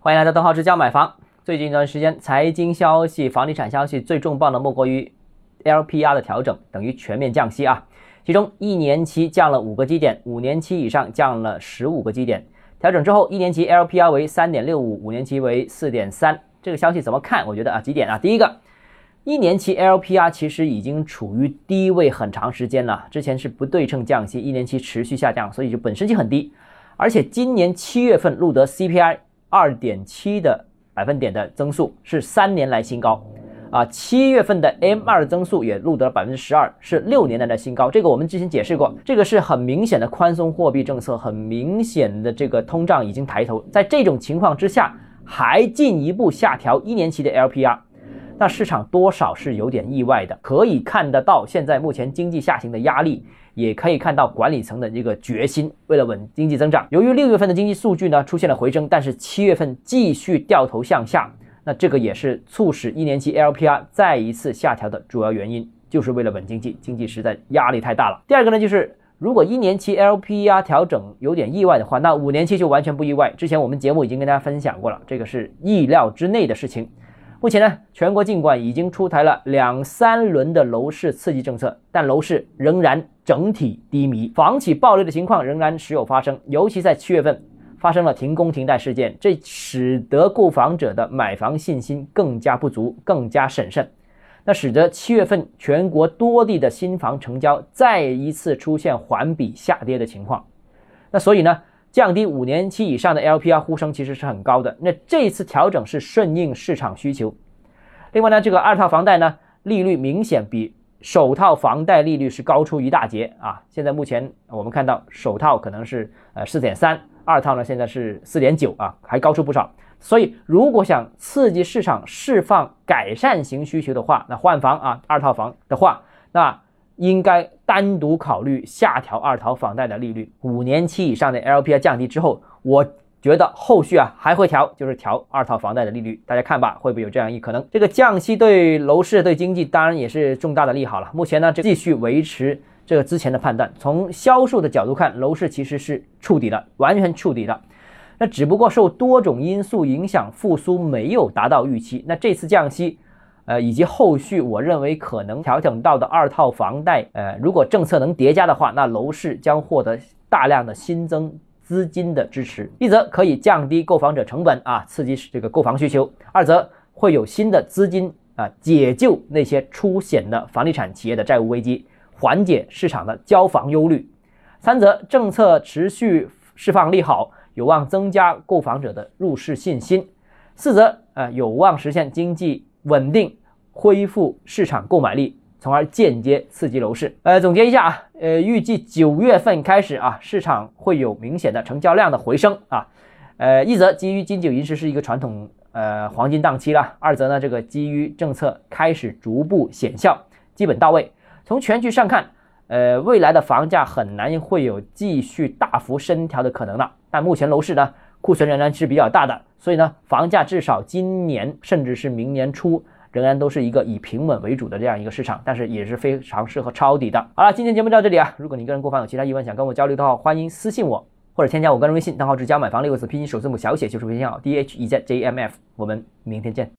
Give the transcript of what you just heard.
欢迎来到邓浩之家买房。最近一段时间，财经消息、房地产消息最重磅的莫过于 LPR 的调整，等于全面降息啊。其中一年期降了五个基点，五年期以上降了十五个基点。调整之后，一年期 LPR 为三点六五，五年期为四点三。这个消息怎么看？我觉得啊，几点啊？第一个，一年期 LPR 其实已经处于低位很长时间了，之前是不对称降息，一年期持续下降，所以就本身就很低。而且今年七月份录得 CPI 二点七的百分点的增速是三年来新高，啊，七月份的 M 二增速也录得百分之十二，是六年来的新高。这个我们之前解释过，这个是很明显的宽松货币政策，很明显的这个通胀已经抬头。在这种情况之下，还进一步下调一年期的 LPR，那市场多少是有点意外的。可以看得到，现在目前经济下行的压力。也可以看到管理层的一个决心，为了稳经济增长。由于六月份的经济数据呢出现了回升，但是七月份继续掉头向下，那这个也是促使一年期 LPR 再一次下调的主要原因，就是为了稳经济。经济实在压力太大了。第二个呢，就是如果一年期 LPR 调整有点意外的话，那五年期就完全不意外。之前我们节目已经跟大家分享过了，这个是意料之内的事情。目前呢，全国尽管已经出台了两三轮的楼市刺激政策，但楼市仍然整体低迷，房企暴雷的情况仍然时有发生。尤其在七月份发生了停工停贷事件，这使得购房者的买房信心更加不足，更加审慎。那使得七月份全国多地的新房成交再一次出现环比下跌的情况。那所以呢？降低五年期以上的 LPR 呼声其实是很高的，那这次调整是顺应市场需求。另外呢，这个二套房贷呢，利率明显比首套房贷利率是高出一大截啊。现在目前我们看到首套可能是呃四点三，二套呢现在是四点九啊，还高出不少。所以如果想刺激市场释放改善型需求的话，那换房啊二套房的话，那。应该单独考虑下调二套房贷的利率，五年期以上的 LPR 降低之后，我觉得后续啊还会调，就是调二套房贷的利率，大家看吧，会不会有这样一可能？这个降息对楼市对经济当然也是重大的利好了。目前呢，继续维持这个之前的判断，从销售的角度看，楼市其实是触底的，完全触底的。那只不过受多种因素影响，复苏没有达到预期。那这次降息。呃，以及后续我认为可能调整到的二套房贷，呃，如果政策能叠加的话，那楼市将获得大量的新增资金的支持。一则可以降低购房者成本啊，刺激这个购房需求；二则会有新的资金啊，解救那些出险的房地产企业的债务危机，缓解市场的交房忧虑；三则政策持续释放利好，有望增加购房者的入市信心；四则呃，有望实现经济。稳定恢复市场购买力，从而间接刺激楼市。呃，总结一下啊，呃，预计九月份开始啊，市场会有明显的成交量的回升啊。呃，一则基于金九银十是一个传统呃黄金档期了，二则呢，这个基于政策开始逐步显效，基本到位。从全局上看，呃，未来的房价很难会有继续大幅升调的可能了。但目前楼市呢？库存仍然是比较大的，所以呢，房价至少今年甚至是明年初仍然都是一个以平稳为主的这样一个市场，但是也是非常适合抄底的。好了，今天节目到这里啊，如果你个人购房有其他疑问想跟我交流的话，欢迎私信我或者添加我个人微信，账号是加买房六个字拼音首字母小写就是微信号 d h e z j m f，我们明天见。